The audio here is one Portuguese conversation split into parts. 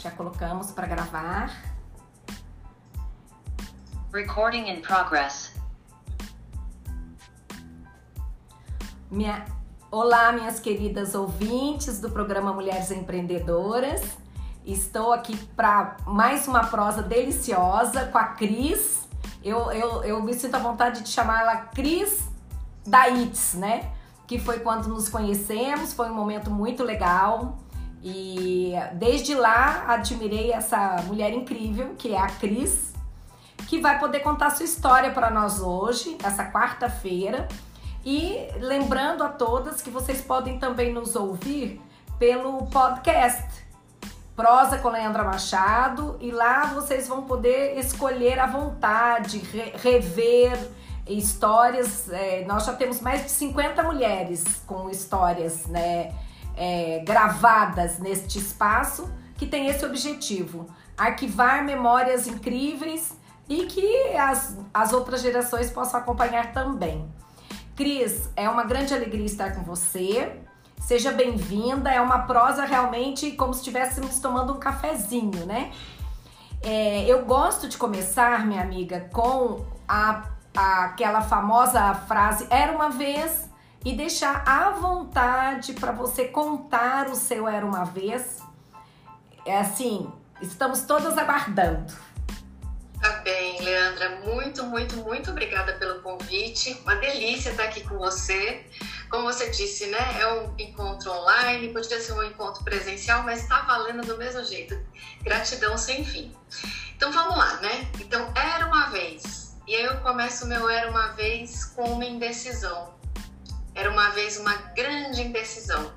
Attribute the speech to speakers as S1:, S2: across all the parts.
S1: Já colocamos para gravar.
S2: Recording in progress.
S1: Minha... Olá, minhas queridas ouvintes do programa Mulheres Empreendedoras. Estou aqui para mais uma prosa deliciosa com a Cris. Eu, eu, eu me sinto à vontade de chamar ela Cris da ITS, né? Que foi quando nos conhecemos, foi um momento muito legal. E desde lá admirei essa mulher incrível, que é a Cris, que vai poder contar sua história para nós hoje, essa quarta-feira. E lembrando a todas que vocês podem também nos ouvir pelo podcast Prosa com Leandra Machado e lá vocês vão poder escolher à vontade, re rever histórias. É, nós já temos mais de 50 mulheres com histórias né, é, gravadas neste espaço que tem esse objetivo: arquivar memórias incríveis e que as, as outras gerações possam acompanhar também. Cris, é uma grande alegria estar com você. Seja bem-vinda. É uma prosa realmente como se estivéssemos tomando um cafezinho, né? É, eu gosto de começar, minha amiga, com a, a, aquela famosa frase Era uma vez e deixar à vontade para você contar o seu Era uma vez. É assim, estamos todas aguardando.
S3: Tá bem, Leandra. Muito, muito, muito obrigada pelo convite. Uma delícia estar aqui com você. Como você disse, né? É um encontro online, podia ser um encontro presencial, mas está valendo do mesmo jeito. Gratidão sem fim. Então vamos lá, né? Então, era uma vez. E aí eu começo o meu era uma vez com uma indecisão. Era uma vez uma grande indecisão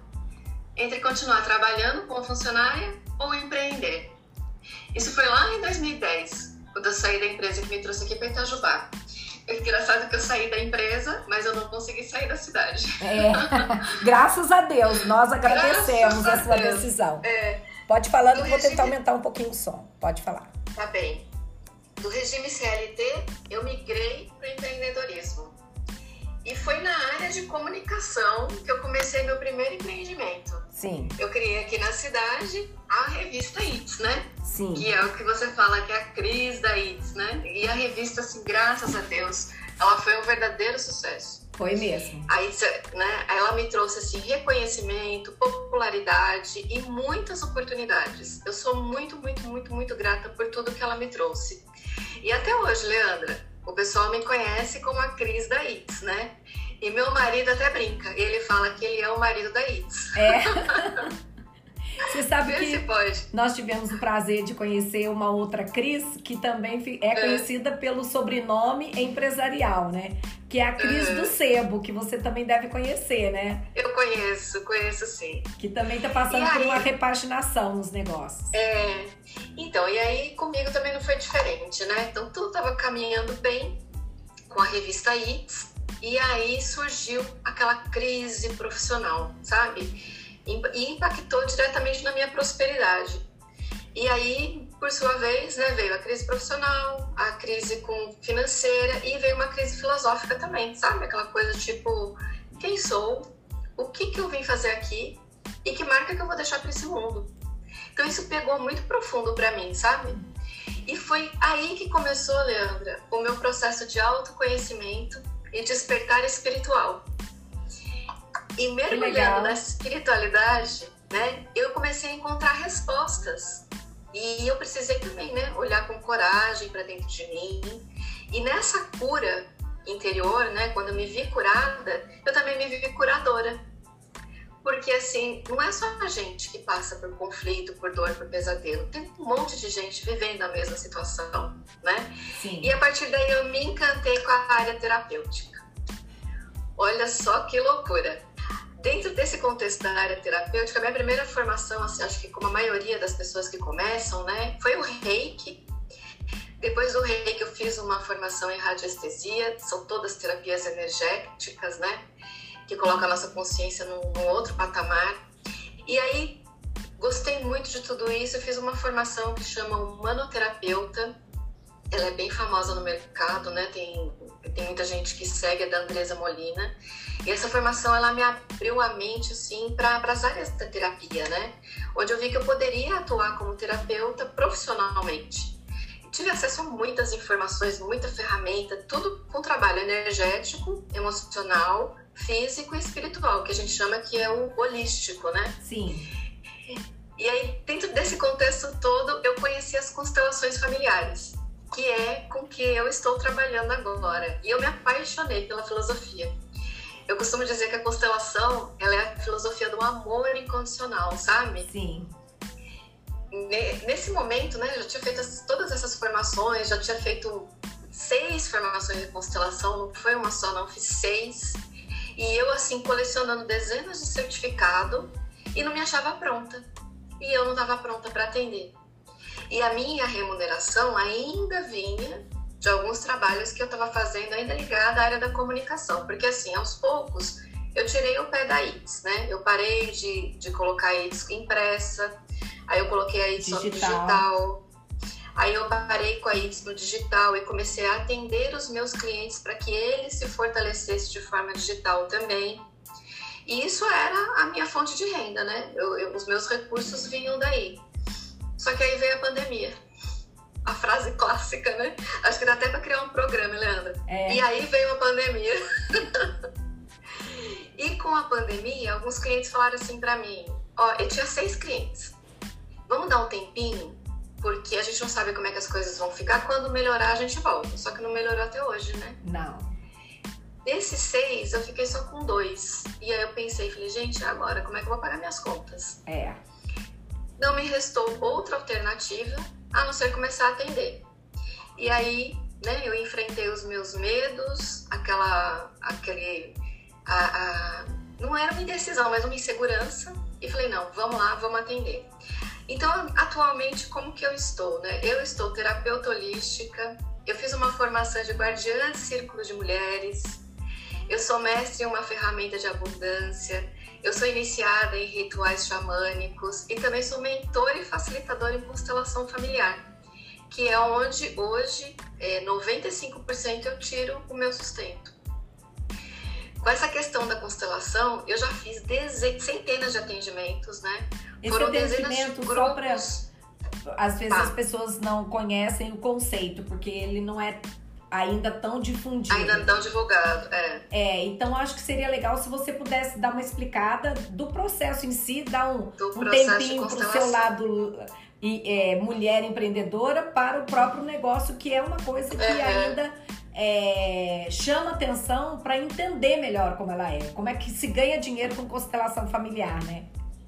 S3: entre continuar trabalhando como funcionária ou empreender. Isso foi lá em 2010 quando eu saí da empresa que me trouxe aqui para Itajubá. É engraçado que eu saí da empresa, mas eu não consegui sair da cidade.
S1: É, graças a Deus, nós agradecemos a, a sua Deus. decisão. É, Pode falar, eu vou regime... tentar aumentar um pouquinho o som. Pode falar.
S3: Tá bem. Do regime CLT, eu migrei para o empreendedorismo. E foi na área de comunicação que eu comecei meu primeiro empreendimento.
S1: Sim.
S3: Eu criei aqui na cidade a revista ITS, né?
S1: Sim.
S3: Que é o que você fala que é a crise da ITS, né? E a revista, assim, graças a Deus, ela foi um verdadeiro sucesso.
S1: Foi mesmo.
S3: Aí, né, ela me trouxe assim reconhecimento, popularidade e muitas oportunidades. Eu sou muito, muito, muito, muito grata por tudo que ela me trouxe. E até hoje, Leandra, o pessoal me conhece como a Cris da ITS, né? E meu marido até brinca. Ele fala que ele é o marido da ITS.
S1: É. Você sabe que nós tivemos o prazer de conhecer uma outra Cris que também é, é. conhecida é. pelo sobrenome empresarial, né? Que é a Cris uhum. do Sebo, que você também deve conhecer, né?
S3: Eu conheço, conheço sim.
S1: Que também tá passando por uma repaginação nos negócios.
S3: É. Então, e aí comigo também não foi diferente, né? Então tudo tava caminhando bem com a revista ITS. E aí surgiu aquela crise profissional, sabe? e impactou diretamente na minha prosperidade. E aí, por sua vez, né, veio a crise profissional, a crise com financeira e veio uma crise filosófica também, sabe? Aquela coisa tipo, quem sou? O que, que eu vim fazer aqui? E que marca que eu vou deixar para esse mundo? Então isso pegou muito profundo para mim, sabe? E foi aí que começou, Leandra, o meu processo de autoconhecimento e despertar espiritual. E mergulhando nessa espiritualidade, né, eu comecei a encontrar respostas. E eu precisei também, né, olhar com coragem para dentro de mim. E nessa cura interior, né, quando eu me vi curada, eu também me vi curadora. Porque assim, não é só a gente que passa por conflito, por dor, por pesadelo. Tem um monte de gente vivendo a mesma situação, né?
S1: Sim.
S3: E a partir daí eu me encantei com a área terapêutica. Olha só que loucura dentro desse contexto da área terapêutica, a minha primeira formação, assim, acho que como a maioria das pessoas que começam, né, foi o reiki. Depois do reiki eu fiz uma formação em radiestesia, são todas terapias energéticas, né, que colocam a nossa consciência num, num outro patamar. E aí gostei muito de tudo isso, eu fiz uma formação que chama Humanoterapeuta. Ela é bem famosa no mercado, né, tem tem muita gente que segue a da Andresa Molina. E essa formação ela me abriu a mente assim para as áreas da terapia, né? Onde eu vi que eu poderia atuar como terapeuta profissionalmente. Tive acesso a muitas informações, muita ferramenta, tudo com trabalho energético, emocional, físico e espiritual, que a gente chama que é o holístico, né?
S1: Sim.
S3: E aí, dentro desse contexto todo, eu conheci as constelações familiares, que é com que eu estou trabalhando agora. E eu me apaixonei pela filosofia. Eu costumo dizer que a constelação, ela é a filosofia do amor incondicional, sabe?
S1: Sim.
S3: Nesse momento, né, eu já tinha feito todas essas formações, já tinha feito seis formações de constelação, não foi uma só, não, fiz seis. E eu, assim, colecionando dezenas de certificado e não me achava pronta. E eu não estava pronta para atender. E a minha remuneração ainda vinha de alguns trabalhos que eu estava fazendo ainda ligada à área da comunicação, porque assim, aos poucos, eu tirei o pé da ITS, né? Eu parei de, de colocar a ITS impressa, aí eu coloquei a ITS digital. digital, aí eu parei com a ITS no digital e comecei a atender os meus clientes para que eles se fortalecessem de forma digital também. E isso era a minha fonte de renda, né? Eu, eu, os meus recursos vinham daí. Só que aí veio a pandemia a frase clássica, né? Acho que dá até para criar um programa, Leandra. É. E aí veio a pandemia. e com a pandemia, alguns clientes falaram assim para mim: Ó, eu tinha seis clientes. Vamos dar um tempinho, porque a gente não sabe como é que as coisas vão ficar. Quando melhorar, a gente volta. Só que não melhorou até hoje, né?
S1: Não.
S3: Desses seis, eu fiquei só com dois. E aí eu pensei, falei, gente, agora como é que eu vou pagar minhas contas?
S1: É.
S3: Não me restou outra alternativa a não ser começar a atender. E aí, né, eu enfrentei os meus medos, aquela, aquele, a, a, não era uma indecisão, mas uma insegurança, e falei, não, vamos lá, vamos atender. Então, atualmente, como que eu estou, né? Eu estou terapeuta holística, eu fiz uma formação de guardiã de círculo de mulheres, eu sou mestre em uma ferramenta de abundância, eu sou iniciada em rituais xamânicos e também sou mentor e facilitadora em constelação familiar, que é onde hoje é, 95% eu tiro o meu sustento. Com essa questão da constelação, eu já fiz centenas de atendimentos, né?
S1: Esse Foram atendimento de só para às vezes tá. as pessoas não conhecem o conceito, porque ele não é ainda tão difundido.
S3: Ainda tão divulgado, é.
S1: É, então acho que seria legal se você pudesse dar uma explicada do processo em si, dar um, um tempinho pro seu lado e, é, mulher empreendedora para o próprio negócio, que é uma coisa que uhum. ainda é, chama atenção para entender melhor como ela é. Como é que se ganha dinheiro com constelação familiar, né?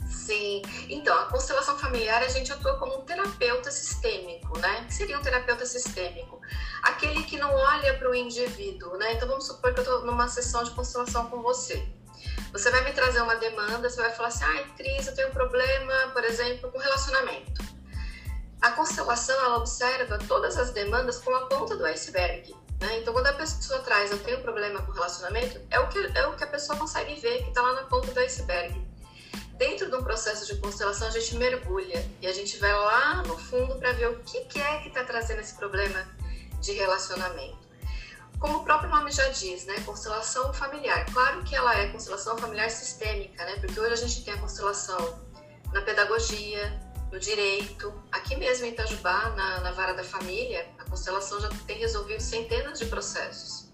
S3: Sim. Então, a constelação familiar a gente atua como um terapeuta sistêmico, né? Que seria um terapeuta sistêmico? Aquele que não olha para o indivíduo, né? Então, vamos supor que eu estou numa sessão de constelação com você. Você vai me trazer uma demanda, você vai falar assim: ai, Cris, eu tenho um problema, por exemplo, com relacionamento. A constelação, ela observa todas as demandas com a ponta do iceberg. Né? Então, quando a pessoa traz, eu tenho um problema com relacionamento, é o que, é o que a pessoa consegue ver que está lá na ponta do iceberg. Dentro de um processo de constelação, a gente mergulha e a gente vai lá no fundo para ver o que, que é que está trazendo esse problema de relacionamento. Como o próprio nome já diz, né? Constelação familiar. Claro que ela é constelação familiar sistêmica, né? Porque hoje a gente tem a constelação na pedagogia, no direito. Aqui mesmo em Itajubá, na, na Vara da Família, a constelação já tem resolvido centenas de processos.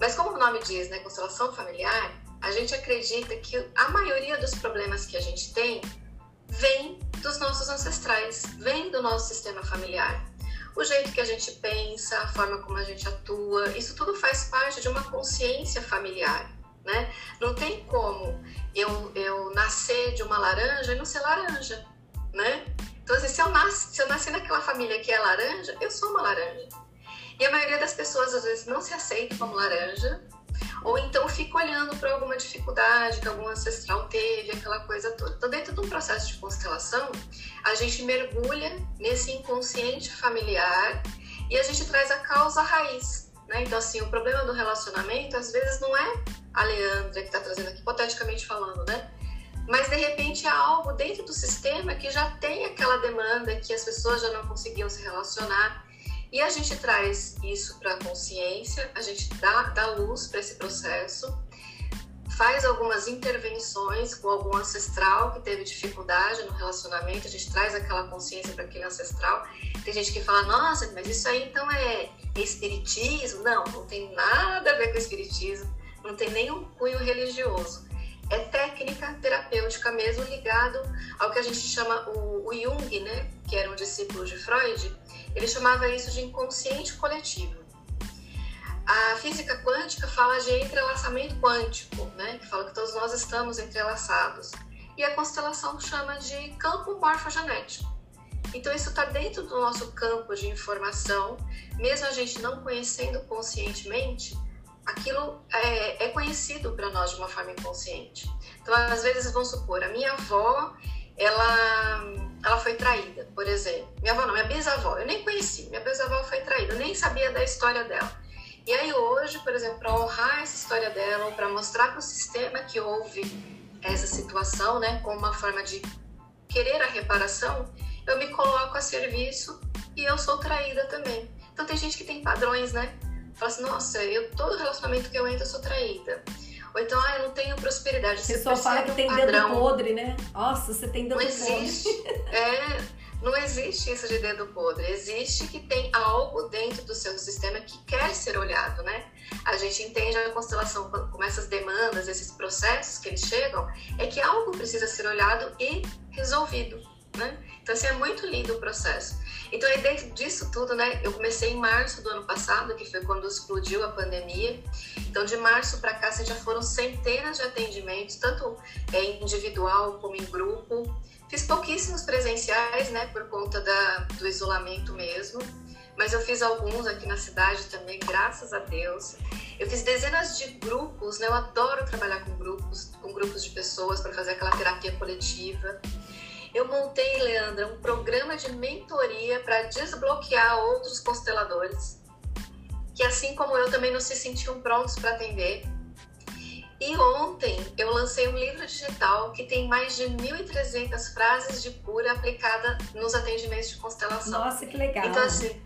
S3: Mas como o nome diz, né? Constelação familiar, a gente acredita que a maioria dos problemas que a gente tem vem dos nossos ancestrais, vem do nosso sistema familiar. O jeito que a gente pensa, a forma como a gente atua, isso tudo faz parte de uma consciência familiar, né? Não tem como eu, eu nascer de uma laranja e não ser laranja, né? Então, assim, se eu, nasci, se eu nasci naquela família que é laranja, eu sou uma laranja. E a maioria das pessoas, às vezes, não se aceita como laranja, ou então fica olhando para alguma dificuldade que algum ancestral teve, aquela coisa toda. Então, dentro de um processo de constelação, a gente mergulha nesse inconsciente familiar e a gente traz a causa raiz. Né? Então, assim, o problema do relacionamento às vezes não é a Leandra que está trazendo aqui, hipoteticamente falando, né? Mas de repente há algo dentro do sistema que já tem aquela demanda que as pessoas já não conseguiam se relacionar E a gente traz isso para a consciência, a gente dá, dá luz para esse processo, faz algumas intervenções com algum ancestral que teve dificuldade no relacionamento, a gente traz aquela consciência para aquele ancestral. Tem gente que fala, nossa, mas isso aí então é espiritismo? Não, não tem nada a ver com espiritismo, não tem nenhum cunho religioso. É técnica terapêutica mesmo ligado ao que a gente chama o, o Jung, né, que era um discípulo de Freud, ele chamava isso de inconsciente coletivo. A física quântica fala de entrelaçamento quântico, né? que fala que todos nós estamos entrelaçados. E a constelação chama de campo morfogenético. Então, isso está dentro do nosso campo de informação, mesmo a gente não conhecendo conscientemente, aquilo é, é conhecido para nós de uma forma inconsciente. Então, às vezes, vamos supor, a minha avó, ela, ela foi traída, por exemplo. Minha avó não, minha bisavó, eu nem conheci. Minha bisavó foi traída, eu nem sabia da história dela. E aí hoje, por exemplo, para honrar essa história dela, para mostrar para o sistema que houve essa situação, né, como uma forma de querer a reparação, eu me coloco a serviço e eu sou traída também. Então tem gente que tem padrões, né? Fala assim, nossa, eu todo relacionamento que eu entro eu sou traída. Ou então, ah, eu não tenho prosperidade.
S1: Você, só fala que tem padrão. dedo podre, né? Nossa, você tem dedo
S3: não podre. Não existe. É, não existe isso de dedo podre, existe que tem algo dentro do seu sistema que quer ser olhado, né? A gente entende a constelação como essas demandas, esses processos que eles chegam, é que algo precisa ser olhado e resolvido, né? Então, assim, é muito lindo o processo. Então, aí dentro disso tudo, né, eu comecei em março do ano passado, que foi quando explodiu a pandemia. Então, de março para cá, assim, já foram centenas de atendimentos, tanto é, individual como em grupo. Fiz pouquíssimos presenciais, né, por conta da, do isolamento mesmo, mas eu fiz alguns aqui na cidade também, graças a Deus. Eu fiz dezenas de grupos, né, eu adoro trabalhar com grupos, com grupos de pessoas para fazer aquela terapia coletiva. Eu montei, Leandra, um programa de mentoria para desbloquear outros consteladores, que assim como eu também não se sentiam prontos para atender. E ontem eu lancei um livro digital que tem mais de 1.300 frases de cura aplicada nos atendimentos de constelação.
S1: Nossa, que legal!
S3: Então, assim,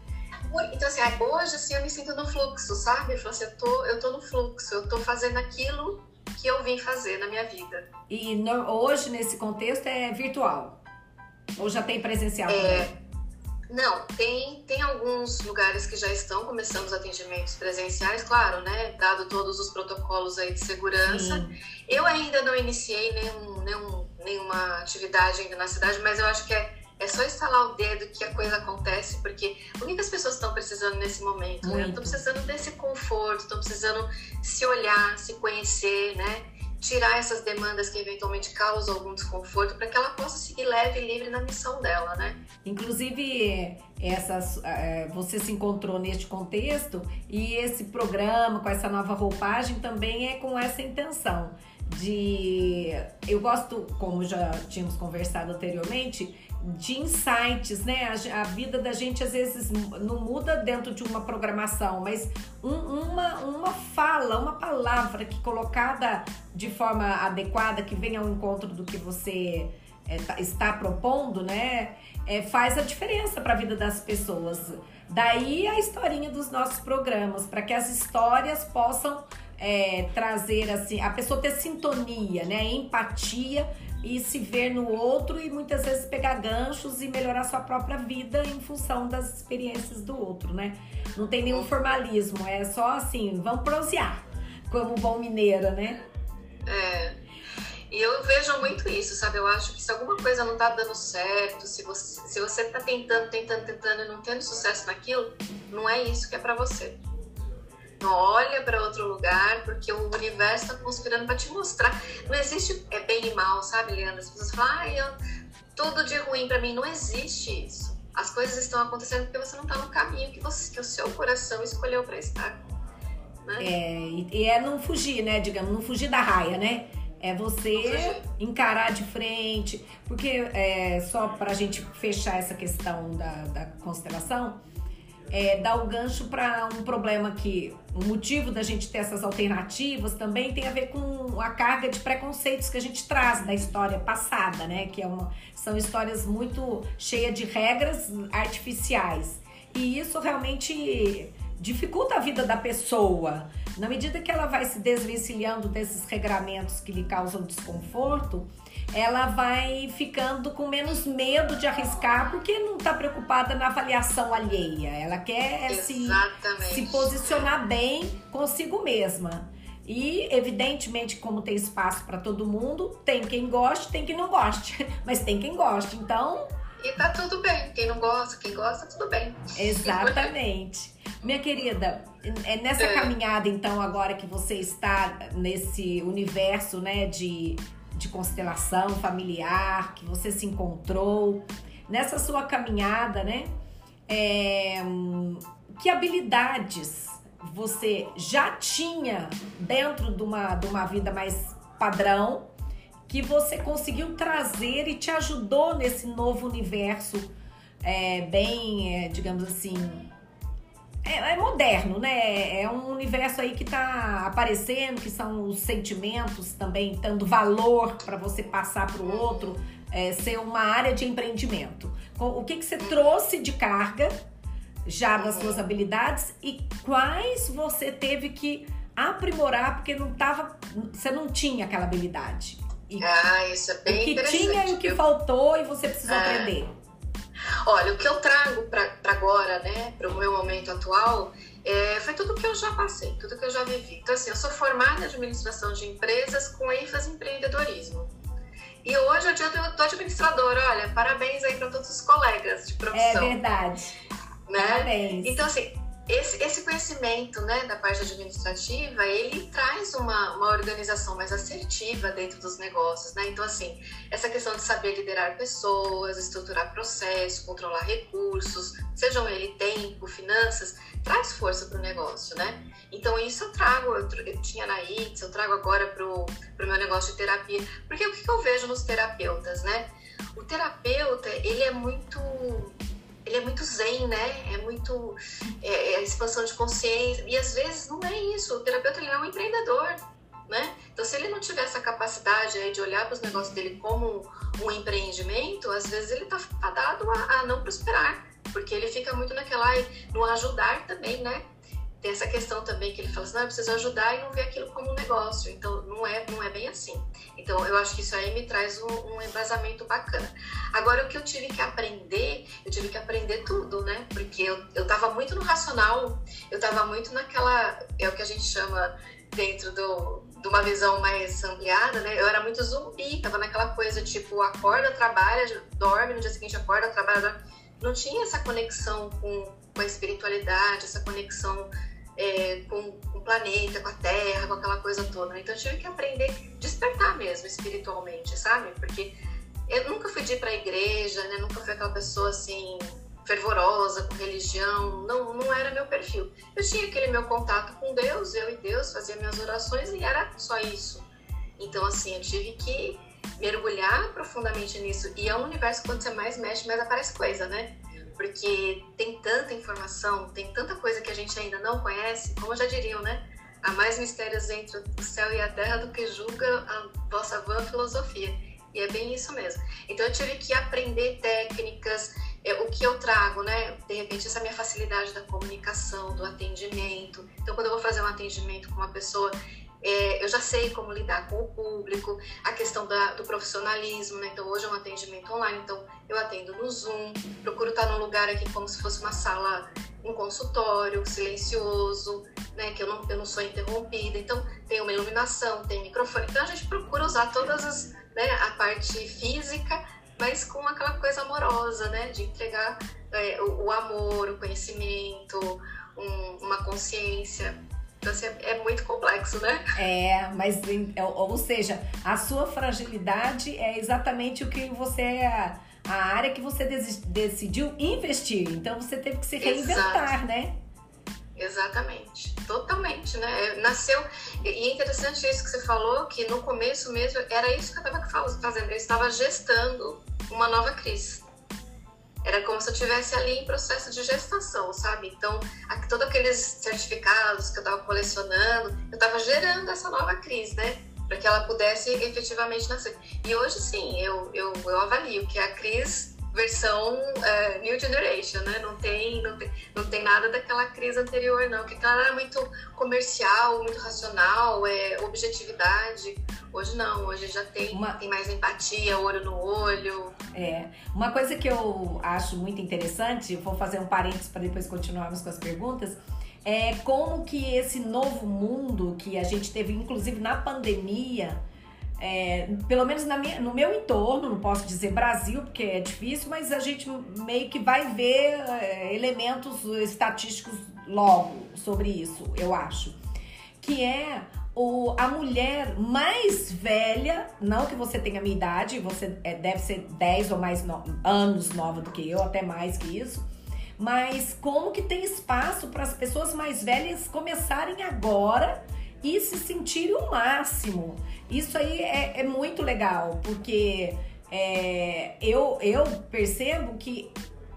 S3: então, assim hoje assim, eu me sinto no fluxo, sabe? Eu, assim, eu, tô, eu tô no fluxo, eu tô fazendo aquilo que eu vim fazer na minha vida.
S1: E no, hoje, nesse contexto, é virtual? Ou já tem presencial?
S3: É, não, tem, tem alguns lugares que já estão começando os atendimentos presenciais, claro, né? Dado todos os protocolos aí de segurança. Sim. Eu ainda não iniciei nenhum, nenhum, nenhuma atividade ainda na cidade, mas eu acho que é, é só instalar o dedo que a coisa acontece, porque o que as pessoas estão precisando nesse momento? Né? Estão precisando desse conforto, estão precisando se olhar, se conhecer, né? tirar essas demandas que eventualmente causam algum desconforto para que ela possa seguir leve e livre na missão dela, né?
S1: Inclusive, essas, é, você se encontrou neste contexto e esse programa com essa nova roupagem também é com essa intenção de eu gosto, como já tínhamos conversado anteriormente, de insights, né? A, a, vida da gente às vezes não muda dentro de uma programação, mas um, uma, uma fala, uma palavra que colocada de forma adequada, que venha ao encontro do que você é, tá, está propondo, né? É, faz a diferença para a vida das pessoas. Daí a historinha dos nossos programas, para que as histórias possam é, trazer assim, a pessoa ter sintonia, né? Empatia e se ver no outro e muitas vezes pegar ganchos e melhorar sua própria vida em função das experiências do outro, né? Não tem nenhum formalismo, é só assim, vamos prosear, como bom mineira, né?
S3: É. E eu vejo muito isso, sabe? Eu acho que se alguma coisa não tá dando certo, se você, se você tá tentando, tentando, tentando e não tendo sucesso naquilo, não é isso que é para você não olha para outro lugar, porque o universo está conspirando para te mostrar. Não existe é bem e mal, sabe, Leandro? As pessoas falam, ah, eu, tudo de ruim para mim. Não existe isso. As coisas estão acontecendo porque você não está no caminho que, você, que o seu coração escolheu para estar.
S1: Né? É, e é não fugir, né? Digamos, não fugir da raia, né? É você encarar de frente. Porque é, só para a gente fechar essa questão da, da constelação, é, dá o gancho para um problema que o motivo da gente ter essas alternativas também tem a ver com a carga de preconceitos que a gente traz da história passada, né? Que é uma, são histórias muito cheias de regras artificiais. E isso realmente dificulta a vida da pessoa. Na medida que ela vai se desvencilhando desses regramentos que lhe causam desconforto, ela vai ficando com menos medo de arriscar porque não está preocupada na avaliação alheia. Ela quer se, se posicionar bem consigo mesma. E, evidentemente, como tem espaço para todo mundo, tem quem goste, tem quem não goste. Mas tem quem goste. Então.
S3: E tá tudo bem. Quem não gosta, quem gosta, tudo bem.
S1: Exatamente. Minha querida, é nessa é. caminhada, então, agora que você está nesse universo, né, de, de constelação familiar, que você se encontrou, nessa sua caminhada, né, é, que habilidades você já tinha dentro de uma, de uma vida mais padrão, que você conseguiu trazer e te ajudou nesse novo universo é, bem, é, digamos assim, é, é, moderno, né? É um universo aí que tá aparecendo, que são os sentimentos também dando valor para você passar para o outro, é, ser uma área de empreendimento. O que, que você trouxe de carga já das suas habilidades e quais você teve que aprimorar porque não tava, você não tinha aquela habilidade.
S3: E, ah, isso é bem
S1: o que
S3: interessante.
S1: tinha e o que faltou e você precisou é. aprender.
S3: Olha, o que eu trago para agora, né, para o meu momento atual, é, foi tudo que eu já passei, tudo que eu já vivi. Então, assim, eu sou formada em administração de empresas com ênfase em empreendedorismo. E hoje é o dia do, do administrador. Olha, parabéns aí para todos os colegas de profissão.
S1: É verdade.
S3: Né? Parabéns. Então, assim, esse, esse conhecimento né, da parte administrativa, ele traz uma, uma organização mais assertiva dentro dos negócios, né? Então, assim, essa questão de saber liderar pessoas, estruturar processos, controlar recursos, sejam ele tempo, finanças, traz força para o negócio, né? Então, isso eu trago, eu, eu tinha na ITS, eu trago agora para o meu negócio de terapia. Porque o que, eu vejo nos terapeutas, né? O terapeuta, ele é muito ele é muito zen, né? É muito é, é expansão de consciência. E às vezes não é isso. O terapeuta ele é um empreendedor, né? Então, se ele não tiver essa capacidade aí de olhar para os negócios dele como um empreendimento, às vezes ele está fadado a, a, não prosperar, porque ele fica muito naquela, no ajudar também, né? Tem essa questão também que ele fala assim, não, eu preciso ajudar e não ver aquilo como um negócio. Então, não é, não é bem assim. Então, eu acho que isso aí me traz um, um embasamento bacana. Agora, o que eu tive que aprender, eu tive que aprender tudo, né? Porque eu, eu tava muito no racional, eu tava muito naquela, é o que a gente chama dentro do, de uma visão mais ampliada, né? Eu era muito zumbi, tava naquela coisa tipo, acorda, trabalha, dorme, no dia seguinte acorda, trabalha, dorme. Não tinha essa conexão com, com a espiritualidade, essa conexão é, com, com, o planeta, com a Terra, com aquela coisa toda. Então eu tive que aprender despertar mesmo espiritualmente, sabe? Porque eu nunca fui de ir para a igreja, né? Nunca fui aquela pessoa assim fervorosa com religião, não, não era meu perfil. Eu tinha aquele meu contato com Deus, eu e Deus, fazia minhas orações e era só isso. Então assim, eu tive que mergulhar profundamente nisso. E é um universo quando você mais mexe, mais aparece coisa, né? Porque tem tanta informação, tem tanta coisa que a gente ainda não conhece, como já diriam, né? Há mais mistérios entre o céu e a terra do que julga a vossa vã filosofia. E é bem isso mesmo. Então eu tive que aprender técnicas, é, o que eu trago, né? De repente, essa minha facilidade da comunicação, do atendimento. Então, quando eu vou fazer um atendimento com uma pessoa, é, eu já sei como lidar com o público, a questão da, do profissionalismo, né? Então hoje é um atendimento online, então eu atendo no Zoom, procuro estar num lugar aqui como se fosse uma sala, um consultório, silencioso, né? Que eu não, eu não sou interrompida, então tem uma iluminação, tem microfone, então a gente procura usar todas as, né? A parte física, mas com aquela coisa amorosa, né? De entregar é, o, o, amor, o conhecimento, um, uma consciência então, assim, é muito complexo, né?
S1: É, mas, é, ou seja, a sua fragilidade é exatamente o que você é, a área que você decidiu investir. Então, você teve que se reinventar, Exato. né?
S3: Exatamente, totalmente, né? Nasceu, e é interessante isso que você falou, que no começo mesmo era isso que eu estava fazendo, eu estava gestando uma nova crise. Era como se eu estivesse ali em processo de gestação, sabe? Então, todos aqueles certificados que eu estava colecionando, eu estava gerando essa nova crise, né? Para que ela pudesse efetivamente nascer. E hoje, sim, eu, eu, eu avalio que a crise versão é, New Generation, né? Não tem, não tem, não tem nada daquela crise anterior, não. Porque aquela era muito comercial, muito racional, é, objetividade. Hoje não, hoje já tem, uma... tem mais empatia, olho no olho.
S1: É. Uma coisa que eu acho muito interessante, vou fazer um parênteses para depois continuarmos com as perguntas, é como que esse novo mundo que a gente teve, inclusive na pandemia, é, pelo menos minha, no meu entorno, não posso dizer Brasil, porque é difícil, mas a gente meio que vai ver é, elementos estatísticos logo sobre isso, eu acho. Que é o, a mulher mais velha, não que você tenha a minha idade, você é, deve ser 10 ou mais no, anos nova do que eu, até mais que isso, mas como que tem espaço para as pessoas mais velhas começarem agora e se sentirem o máximo. Isso aí é, é muito legal, porque é, eu, eu percebo que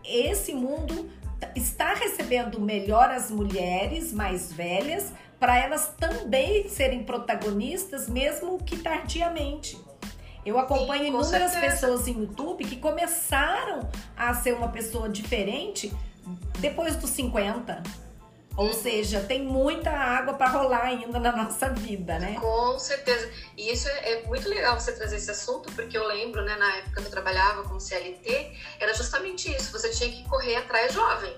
S1: esse mundo está recebendo melhor as mulheres mais velhas para elas também serem protagonistas, mesmo que tardiamente. Eu acompanho Sim, inúmeras certeza. pessoas em YouTube que começaram a ser uma pessoa diferente depois dos 50. Ou seja, tem muita água para rolar ainda na nossa vida, né?
S3: Com certeza. E isso é, é, muito legal você trazer esse assunto, porque eu lembro, né, na época que eu trabalhava como CLT, era justamente isso. Você tinha que correr atrás jovem.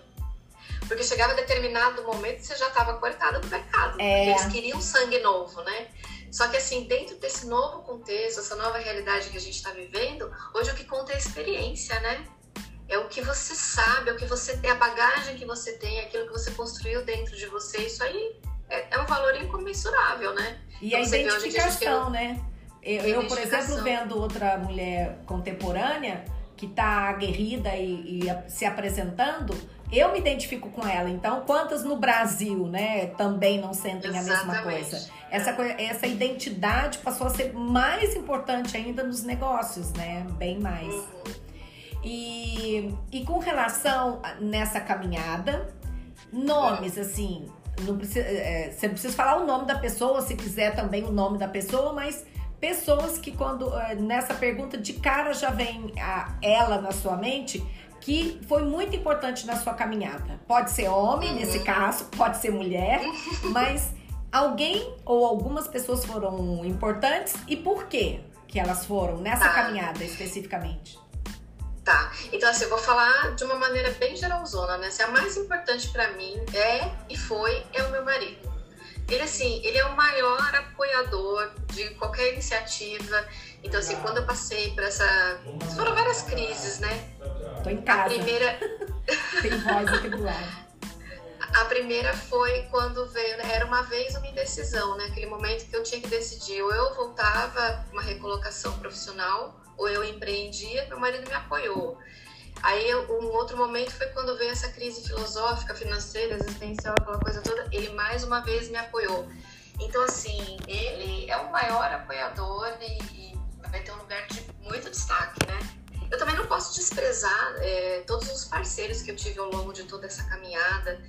S3: Porque chegava determinado momento você já estava cortada do mercado. É. Porque eles queriam sangue novo, né? Só que assim, dentro desse novo contexto, essa nova realidade que a gente está vivendo, hoje o que conta é a experiência, né? É o que você sabe, é o que você tem, a bagagem que você tem, aquilo que você construiu dentro de você. Isso aí é, é um valor incomensurável, né?
S1: E então, a identificação, a né? Eu, eu, por exemplo, vendo outra mulher contemporânea que está aguerrida e, e, se apresentando, eu me identifico com ela. Então, quantas no Brasil, né, também não sentem Exatamente. a mesma coisa? Essa, essa identidade passou a ser mais importante ainda nos negócios, né? Bem mais. Uhum. E, e com relação nessa caminhada, nomes assim, não precisa, é, você não precisa falar o nome da pessoa, se quiser também o nome da pessoa, mas pessoas que quando é, nessa pergunta de cara já vem a, ela na sua mente que foi muito importante na sua caminhada. Pode ser homem uhum. nesse caso, pode ser mulher, mas alguém ou algumas pessoas foram importantes e por quê que elas foram nessa tá. caminhada especificamente?
S3: Tá, então assim, eu vou falar de uma maneira bem geralzona, né? Assim, a mais importante para mim é e foi é o meu marido. Ele assim, ele é o maior apoiador de qualquer iniciativa. Então assim, quando eu passei por essa, foram várias crises, né?
S1: Tô em casa.
S3: A primeira
S1: tem voz aqui do lado.
S3: A primeira foi quando veio, né? era uma vez uma indecisão, né? Aquele momento que eu tinha que decidir, ou eu voltava uma recolocação profissional, ou eu empreendia, meu marido me apoiou. Aí um outro momento foi quando veio essa crise filosófica, financeira, existencial, aquela coisa toda, ele mais uma vez me apoiou. Então assim, ele é o maior apoiador e, e vai ter um lugar de muito destaque, né? Eu também não posso desprezar é, todos os parceiros que eu tive ao longo de toda essa caminhada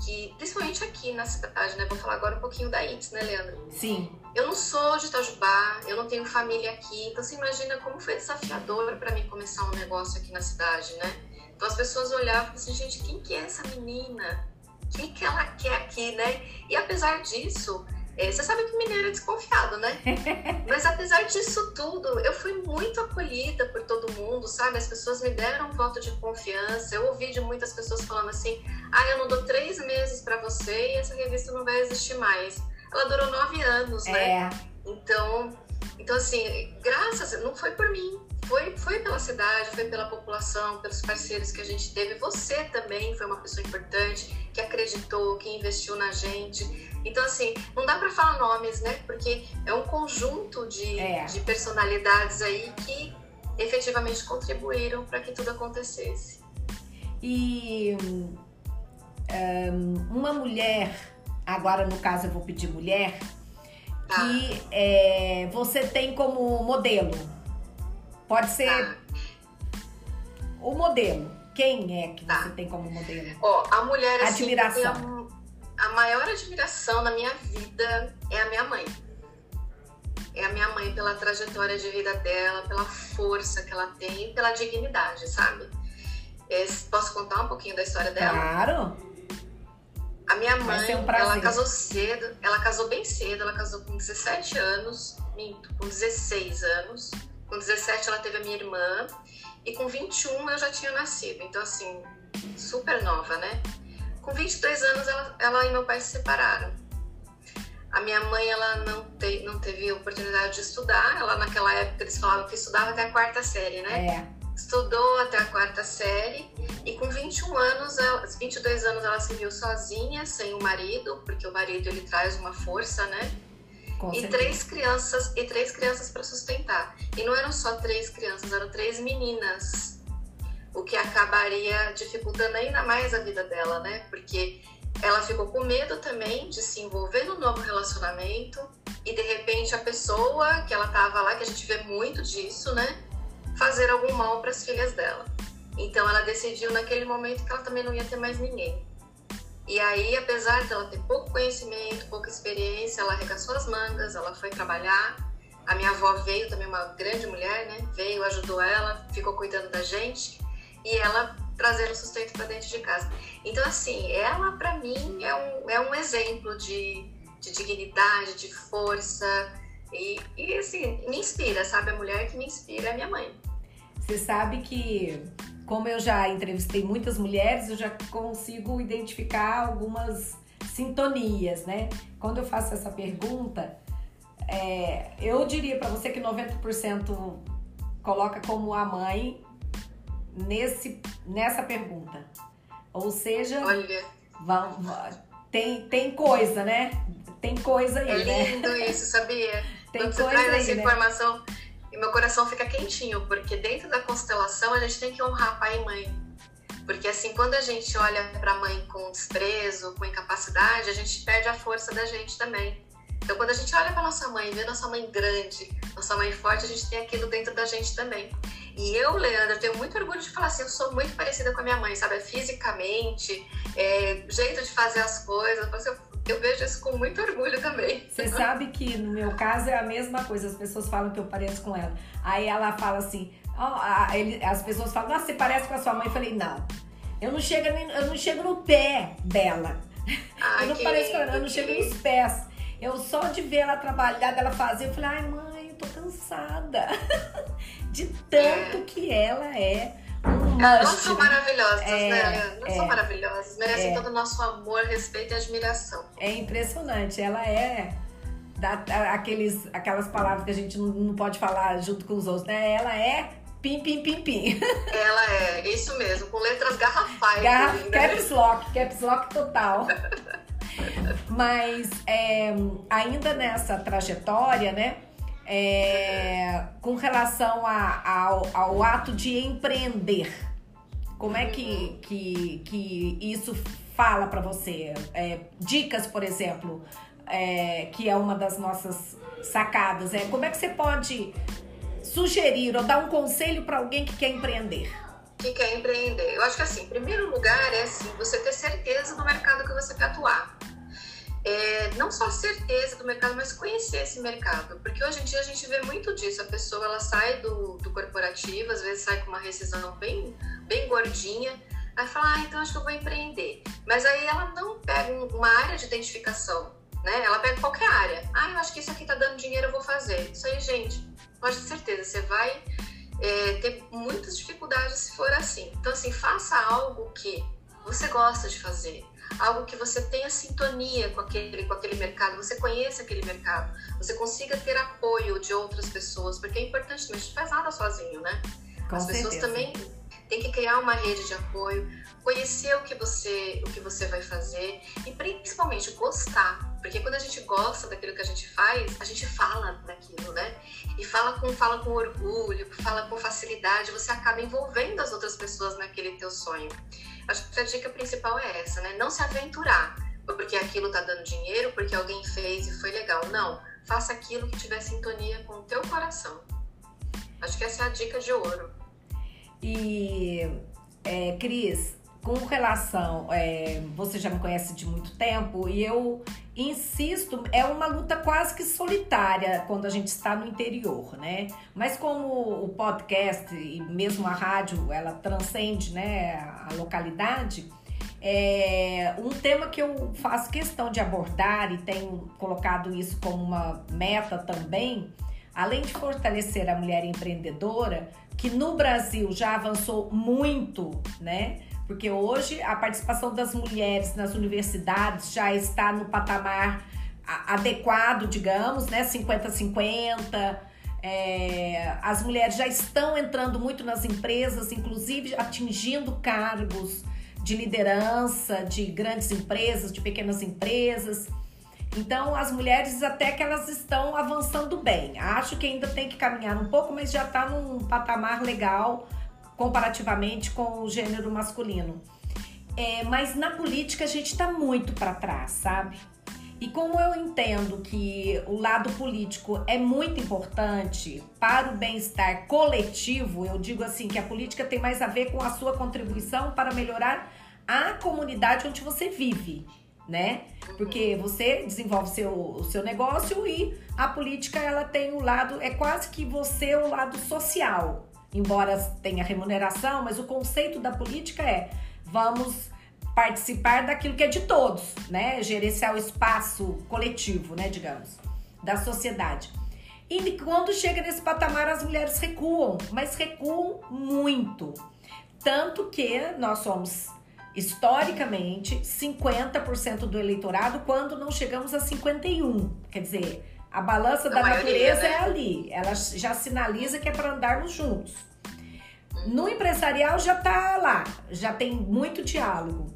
S3: que, principalmente aqui na cidade, né? Vou falar agora um pouquinho da ITS, né, Leandro?
S1: Sim.
S3: Eu não sou de Itajubá, eu não tenho família aqui, então você imagina como foi desafiador para mim começar um negócio aqui na cidade, né? Então as pessoas olhavam e assim, gente, quem que é essa menina? O que, que ela quer aqui, né? E apesar disso, você sabe que mineiro é desconfiado, né? Mas apesar disso tudo, eu fui muito acolhida por todo mundo, sabe? As pessoas me deram um voto de confiança. Eu ouvi de muitas pessoas falando assim: ah, eu não dou três meses para você e essa revista não vai existir mais. Ela durou nove anos, né?
S1: É.
S3: Então, então assim, graças, não foi por mim, foi, foi pela cidade, foi pela população, pelos parceiros que a gente teve. Você também foi uma pessoa importante, que acreditou, que investiu na gente. Então, assim, não dá para falar nomes, né? Porque é um conjunto de, é. de personalidades aí que efetivamente contribuíram para que tudo acontecesse.
S1: E um, uma mulher, agora no caso eu vou pedir mulher, tá. que é, você tem como modelo. Pode ser tá. o modelo. Quem é que tá. você tem como modelo?
S3: Ó, a mulher
S1: assim, Admiração
S3: a maior admiração na minha vida é a minha mãe. É a minha mãe pela trajetória de vida dela, pela força que ela tem, pela dignidade, sabe? Esse, posso contar um pouquinho da história dela?
S1: Claro.
S3: A minha mãe, um ela casou cedo, ela casou bem cedo, ela casou com 17 anos, minto, com 16 anos. Com 17 ela teve a minha irmã e com 21 eu já tinha nascido. Então, assim, super nova, né? Com 22 anos ela, ela e meu pai se separaram. A minha mãe, ela não, te, não teve oportunidade de estudar. Ela, naquela época, eles falavam que estudava até a quarta série, né?
S1: É.
S3: Estudou até a quarta série e com 21 anos, ela, 22 anos, ela se viu sozinha, sem o marido, porque o marido ele traz uma força, né? Com e certeza. três crianças e três crianças para sustentar. E não eram só três crianças, eram três meninas. O que acabaria dificultando ainda mais a vida dela, né? Porque ela ficou com medo também de se envolver no novo relacionamento e de repente a pessoa que ela tava lá, que a gente vê muito disso, né? Fazer algum mal para as filhas dela. Então ela decidiu naquele momento que ela também não ia ter mais ninguém. E aí, apesar dela ter pouco conhecimento, pouca experiência, ela arregaçou as mangas, ela foi trabalhar. A minha avó veio também, uma grande mulher, né? Veio, ajudou ela, ficou cuidando da gente e ela trazendo sustento para dentro de casa. Então, assim, ela para mim é um, é um exemplo de, de dignidade, de força e, e, assim, me inspira, sabe? A mulher que me inspira é minha mãe.
S1: Você sabe que, como eu já entrevistei muitas mulheres, eu já consigo identificar algumas sintonias, né? Quando eu faço essa pergunta, é, eu diria para você que 90% coloca como a mãe nesse, nessa pergunta. Ou seja,
S3: Olha.
S1: Vão, tem, tem coisa, né? Tem coisa aí,
S3: é
S1: né?
S3: lindo
S1: né?
S3: isso, sabia?
S1: Tem
S3: Quando
S1: coisa
S3: você traz
S1: aí,
S3: essa
S1: né?
S3: informação, meu coração fica quentinho, porque dentro da constelação a gente tem que honrar pai e mãe. Porque assim, quando a gente olha para a mãe com desprezo, com incapacidade, a gente perde a força da gente também. Então, quando a gente olha para nossa mãe, vê nossa mãe grande, nossa mãe forte, a gente tem aquilo dentro da gente também. E eu, Leandro, tenho muito orgulho de falar assim, eu sou muito parecida com a minha mãe, sabe? Fisicamente, é, jeito de fazer as coisas. Eu, eu vejo isso com muito orgulho também.
S1: Você sabe que no meu caso é a mesma coisa, as pessoas falam que eu pareço com ela. Aí ela fala assim, oh, ele, as pessoas falam, nossa, você parece com a sua mãe. Eu falei, não, eu não chego, nem, eu não chego no pé dela. Ai, eu não pareço com ela, eu não chego nos pés. Eu só de ver ela trabalhar, dela fazer, eu falei, ai mãe, eu tô cansada. de tanto é. que ela é
S3: Elas são maravilhosas, é, né, é, são maravilhosas. Merecem é, todo o nosso amor, respeito e admiração.
S1: É impressionante. Ela é da, aqueles, aquelas palavras que a gente não, não pode falar junto com os outros, né? Ela é Pim, pim, pim, pim.
S3: Ela é, isso mesmo, com letras garrafais.
S1: Garra, né? caps lock, caps lock total. Mas é, ainda nessa trajetória, né? É, com relação a, ao, ao ato de empreender, como é que, que, que isso fala para você? É, dicas, por exemplo, é, que é uma das nossas sacadas. É, como é que você pode sugerir ou dar um conselho para alguém que quer empreender?
S3: Que quer empreender? Eu acho que assim, em primeiro lugar é assim, você ter certeza do mercado que você quer atuar é, não só certeza do mercado, mas conhecer esse mercado. Porque hoje em dia a gente vê muito disso. A pessoa ela sai do, do corporativo, às vezes sai com uma rescisão bem, bem gordinha, aí fala, ah, então acho que eu vou empreender. Mas aí ela não pega uma área de identificação, né? Ela pega qualquer área. Ah, eu acho que isso aqui tá dando dinheiro, eu vou fazer. Isso aí, gente, pode ter certeza, você vai é, ter muitas dificuldades se for assim. Então, assim, faça algo que você gosta de fazer algo que você tenha sintonia com aquele, com aquele mercado, você conheça aquele mercado, você consiga ter apoio de outras pessoas, porque é importante, não faz nada sozinho, né?
S1: Com
S3: As
S1: certeza.
S3: pessoas também têm que criar uma rede de apoio, conhecer o que você o que você vai fazer e principalmente gostar, porque quando a gente gosta daquilo que a gente faz, a gente fala daquilo, né? E fala com fala com orgulho, fala com facilidade, você acaba envolvendo as outras pessoas naquele teu sonho. Acho que a dica principal é essa, né? Não se aventurar porque aquilo tá dando dinheiro, porque alguém fez e foi legal. Não, faça aquilo que tiver sintonia com o teu coração. Acho que essa é a dica de ouro.
S1: E, é, Cris, com relação, é, você já me conhece de muito tempo e eu insisto, é uma luta quase que solitária quando a gente está no interior, né? Mas como o podcast e mesmo a rádio, ela transcende, né, a localidade, é um tema que eu faço questão de abordar e tenho colocado isso como uma meta também, além de fortalecer a mulher empreendedora, que no Brasil já avançou muito, né? Porque hoje a participação das mulheres nas universidades já está no patamar adequado, digamos, né? 50-50. É, as mulheres já estão entrando muito nas empresas, inclusive atingindo cargos de liderança de grandes empresas, de pequenas empresas. Então, as mulheres até que elas estão avançando bem. Acho que ainda tem que caminhar um pouco, mas já está num patamar legal comparativamente com o gênero masculino. É, mas na política a gente está muito para trás, sabe? E como eu entendo que o lado político é muito importante para o bem-estar coletivo, eu digo assim que a política tem mais a ver com a sua contribuição para melhorar a comunidade onde você vive, né? Porque você desenvolve seu, o seu negócio e a política ela tem o lado, é quase que você o lado social, embora tenha remuneração, mas o conceito da política é vamos participar daquilo que é de todos, né? Gerenciar o espaço coletivo, né, digamos, da sociedade. E quando chega nesse patamar, as mulheres recuam, mas recuam muito. Tanto que nós somos, historicamente, 50% do eleitorado quando não chegamos a 51%. Quer dizer, a balança da maioria, natureza né? é ali. Ela já sinaliza que é para andarmos juntos. No empresarial já tá lá, já tem muito diálogo.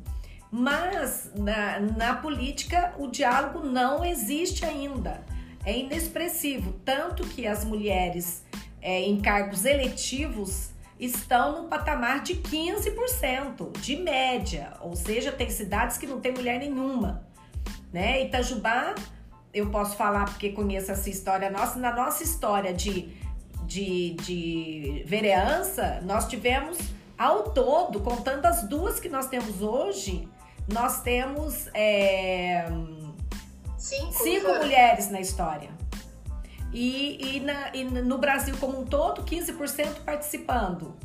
S1: Mas na, na política o diálogo não existe ainda. É inexpressivo. Tanto que as mulheres é, em cargos eletivos estão no patamar de 15% de média. Ou seja, tem cidades que não tem mulher nenhuma. Né? Itajubá eu posso falar porque conheço essa história nossa. Na nossa história de, de, de vereança, nós tivemos ao todo, contando as duas que nós temos hoje, nós temos é, cinco, cinco mulheres na história. E, e, na, e, no Brasil como um todo, 15% participando.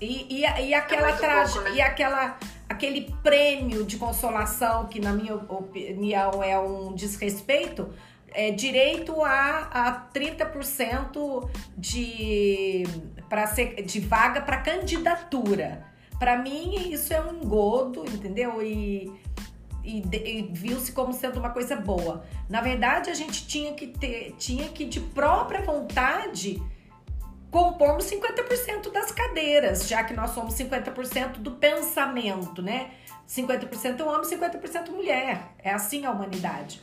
S1: E, e, e aquela é traje, né? e aquela aquele prêmio de consolação, que na minha opinião é um desrespeito, é direito a, a 30% de, pra ser, de vaga para candidatura. Para mim, isso é um engodo, entendeu? E, e, e viu-se como sendo uma coisa boa. Na verdade, a gente tinha que ter, tinha que de própria vontade compormos 50% das cadeiras, já que nós somos 50% do pensamento, né? 50% homem, 50% mulher. É assim a humanidade.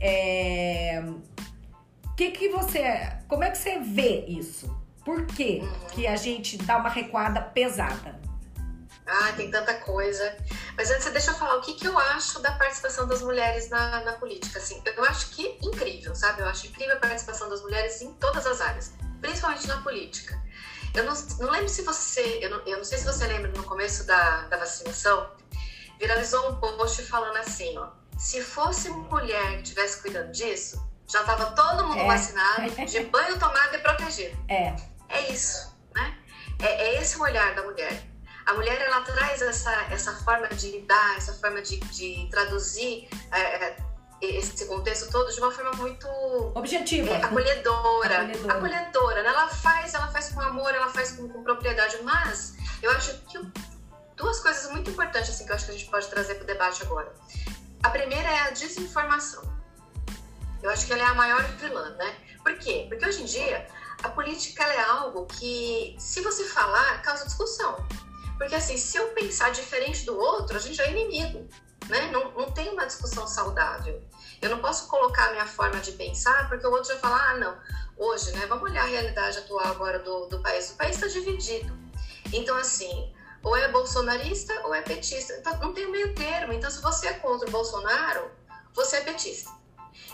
S1: É... Que que você, como é que você vê isso? Por que, que a gente dá uma recuada pesada?
S3: Ah, tem tanta coisa. Mas antes, deixa eu falar o que, que eu acho da participação das mulheres na, na política. Assim, eu acho que é incrível, sabe? Eu acho incrível a participação das mulheres em todas as áreas principalmente na política. Eu não, não lembro se você, eu não, eu não, sei se você lembra no começo da, da vacinação, viralizou um post falando assim, ó, se fosse mulher que estivesse cuidando disso, já estava todo mundo é. vacinado, de banho tomado e protegido.
S1: É.
S3: É isso, né? É, é esse o olhar da mulher. A mulher, ela traz essa, essa forma de lidar, essa forma de, de traduzir é, é esse contexto todo de uma forma muito
S1: objetiva,
S3: é, acolhedora, acolhedora, acolhedora né? Ela faz, ela faz com amor, ela faz com, com, propriedade, mas eu acho que duas coisas muito importantes assim que eu acho que a gente pode trazer para o debate agora. A primeira é a desinformação. Eu acho que ela é a maior vilã, né? Por quê? Porque hoje em dia a política é algo que, se você falar, causa discussão. Porque assim, se eu pensar diferente do outro, a gente é inimigo. Né? Não, não tem uma discussão saudável. Eu não posso colocar a minha forma de pensar porque o outro vai falar, ah, não, hoje, né? Vamos olhar a realidade atual agora do, do país. O país está dividido. Então, assim, ou é bolsonarista ou é petista. Então, não tem meio termo. Então, se você é contra o Bolsonaro, você é petista.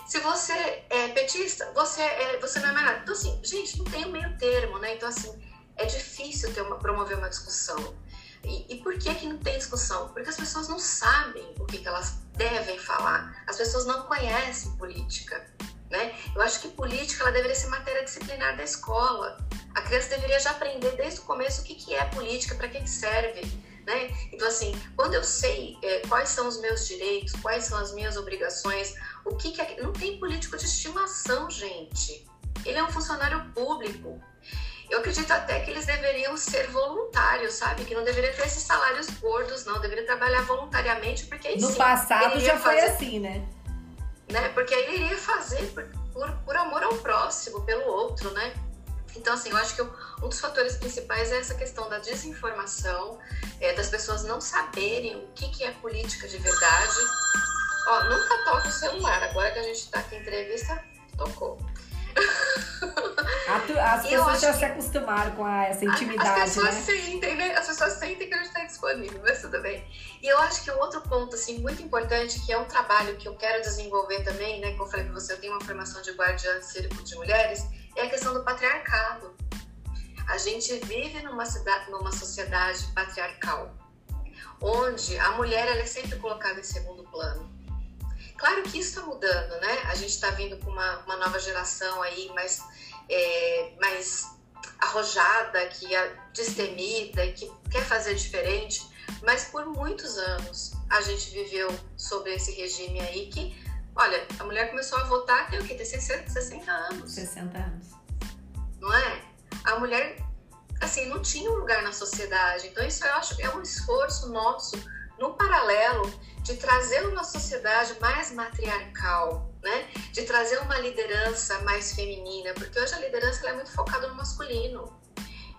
S3: Se você é petista, você, é, você não é mais nada. Então, assim, gente, não tem meio termo, né? Então, assim, é difícil ter uma, promover uma discussão. E, e, por que que não tem discussão? Porque as pessoas não sabem o que, que elas devem falar. As pessoas não conhecem política. Né? Eu acho que política ela deveria ser matéria disciplinar da escola. A criança deveria já aprender desde o começo o que, que é política, para que, que serve. Né? Então, assim, quando eu sei é, quais são os meus direitos, quais são as minhas obrigações, o que, que é. Não tem político de estimação, gente. Ele é um funcionário público. Eu acredito até que eles deveriam ser voluntários, sabe? Que não deveria ter esses salários gordos, não. Deveria trabalhar voluntariamente, porque aí
S1: No
S3: sim,
S1: passado já foi
S3: fazer-
S1: assim, né?
S3: né? Porque aí ele iria fazer por, por, por amor ao próximo, pelo outro, né? Então, assim, eu acho que um dos fatores principais é essa questão da desinformação, é, das pessoas não saberem o que, que é política de verdade. Ó, nunca toca o celular, agora que a gente tá aqui em entrevista, tocou.
S1: Tu- As pessoas já se acostumaram com a- essa
S3: As
S1: intimidade,
S3: pessoas
S1: né?
S3: sentem, né? As pessoas sentem que a gente está disponível, mas tudo bem. E eu acho que o outro ponto, assim, muito importante, que é um trabalho que eu quero desenvolver também, né? Que eu falei para você, eu tenho uma formação de guardiã de círculo de mulheres, é a questão do patriarcado. A gente vive numa, cidade, numa sociedade patriarcal, onde a mulher ela é sempre colocada em segundo plano. Claro que isso está mudando, né? A gente está vindo com uma, uma nova geração aí mais, é, mais arrojada, que é destemida, que quer fazer diferente, mas por muitos anos a gente viveu sobre esse regime aí que, olha, a mulher começou a votar tem o quê? Tem 60, 60 anos
S1: 60 anos.
S3: não é? A mulher, assim, não tinha um lugar na sociedade. Então, isso eu acho que é um esforço nosso, no paralelo, de trazer uma sociedade mais matriarcal, né? De trazer uma liderança mais feminina, porque hoje a liderança é muito focada no masculino.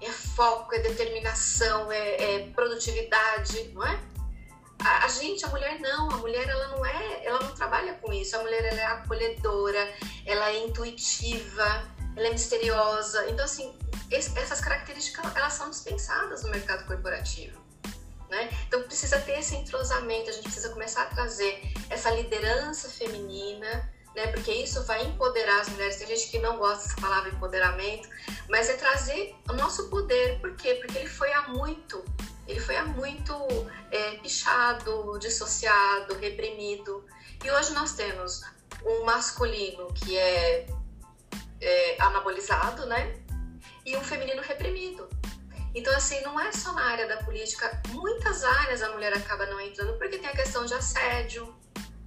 S3: É foco, é determinação, é, é produtividade, não é? A, a gente, a mulher não, a mulher ela não é, ela não trabalha com isso. A mulher ela é acolhedora, ela é intuitiva, ela é misteriosa. Então, assim, es- essas características elas são dispensadas no mercado corporativo. Né? Então, precisa ter esse entrosamento, a gente precisa começar a trazer essa liderança feminina, né? porque isso vai empoderar as mulheres. Tem gente que não gosta dessa palavra empoderamento, mas é trazer o nosso poder. Por quê? Porque ele foi há muito, ele foi há muito é, pichado, dissociado, reprimido. E hoje nós temos um masculino que é é, anabolizado, né? E um feminino reprimido. Então, assim, não é só na área da política. Muitas áreas a mulher acaba não entrando porque tem a questão de assédio.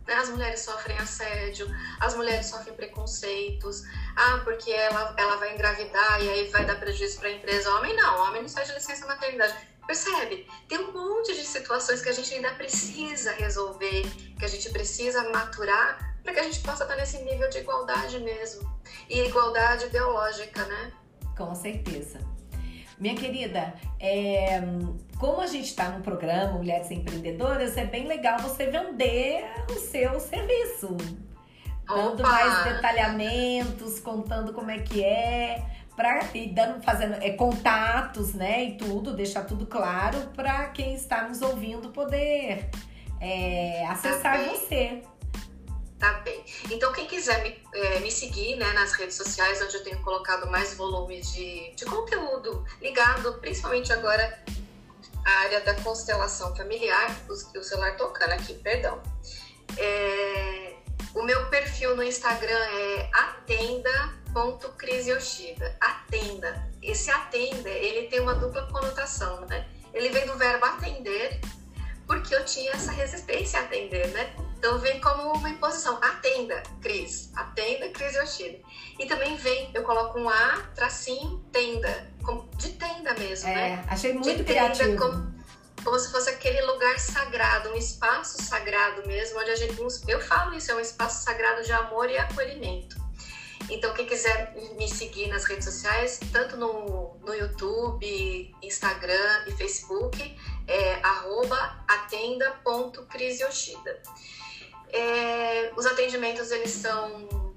S3: Né? As mulheres sofrem assédio, as mulheres sofrem preconceitos. Ah, porque ela, ela vai engravidar e aí vai dar prejuízo para a empresa. Homem não, homem não sai de licença maternidade. Percebe? Tem um monte de situações que a gente ainda precisa resolver, que a gente precisa maturar para que a gente possa estar nesse nível de igualdade mesmo. E igualdade biológica, né?
S1: Com certeza. Minha querida, é, como a gente está no programa Mulheres Empreendedoras, é bem legal você vender o seu serviço. Dando
S3: Opa!
S1: mais detalhamentos, contando como é que é, pra, e dando, fazendo é, contatos, né? E tudo, deixar tudo claro para quem está nos ouvindo poder é, acessar
S3: bem.
S1: você.
S3: Tá bem. Então, quem quiser me, eh, me seguir né, nas redes sociais, onde eu tenho colocado mais volume de, de conteúdo ligado, principalmente agora, à área da constelação familiar, o, o celular tocando aqui, perdão. É, o meu perfil no Instagram é atenda.crisioshida. Atenda. Esse atenda, ele tem uma dupla conotação, né? Ele vem do verbo atender, porque eu tinha essa resistência a atender, né? Então vem como uma imposição. Atenda, Cris. Atenda, Cris Yoshida. E também vem, eu coloco um A, tracinho, tenda. como- De tenda mesmo, né?
S1: É, achei
S3: De
S1: muito
S3: tenda,
S1: criativo.
S3: Como, como se fosse aquele lugar sagrado, um espaço sagrado mesmo, onde a gente. Eu falo isso, é um espaço sagrado de amor e acolhimento. Então, quem quiser me seguir nas redes sociais, tanto no, no YouTube, Instagram e Facebook, é atenda.crisioshida. É, os atendimentos, eles são,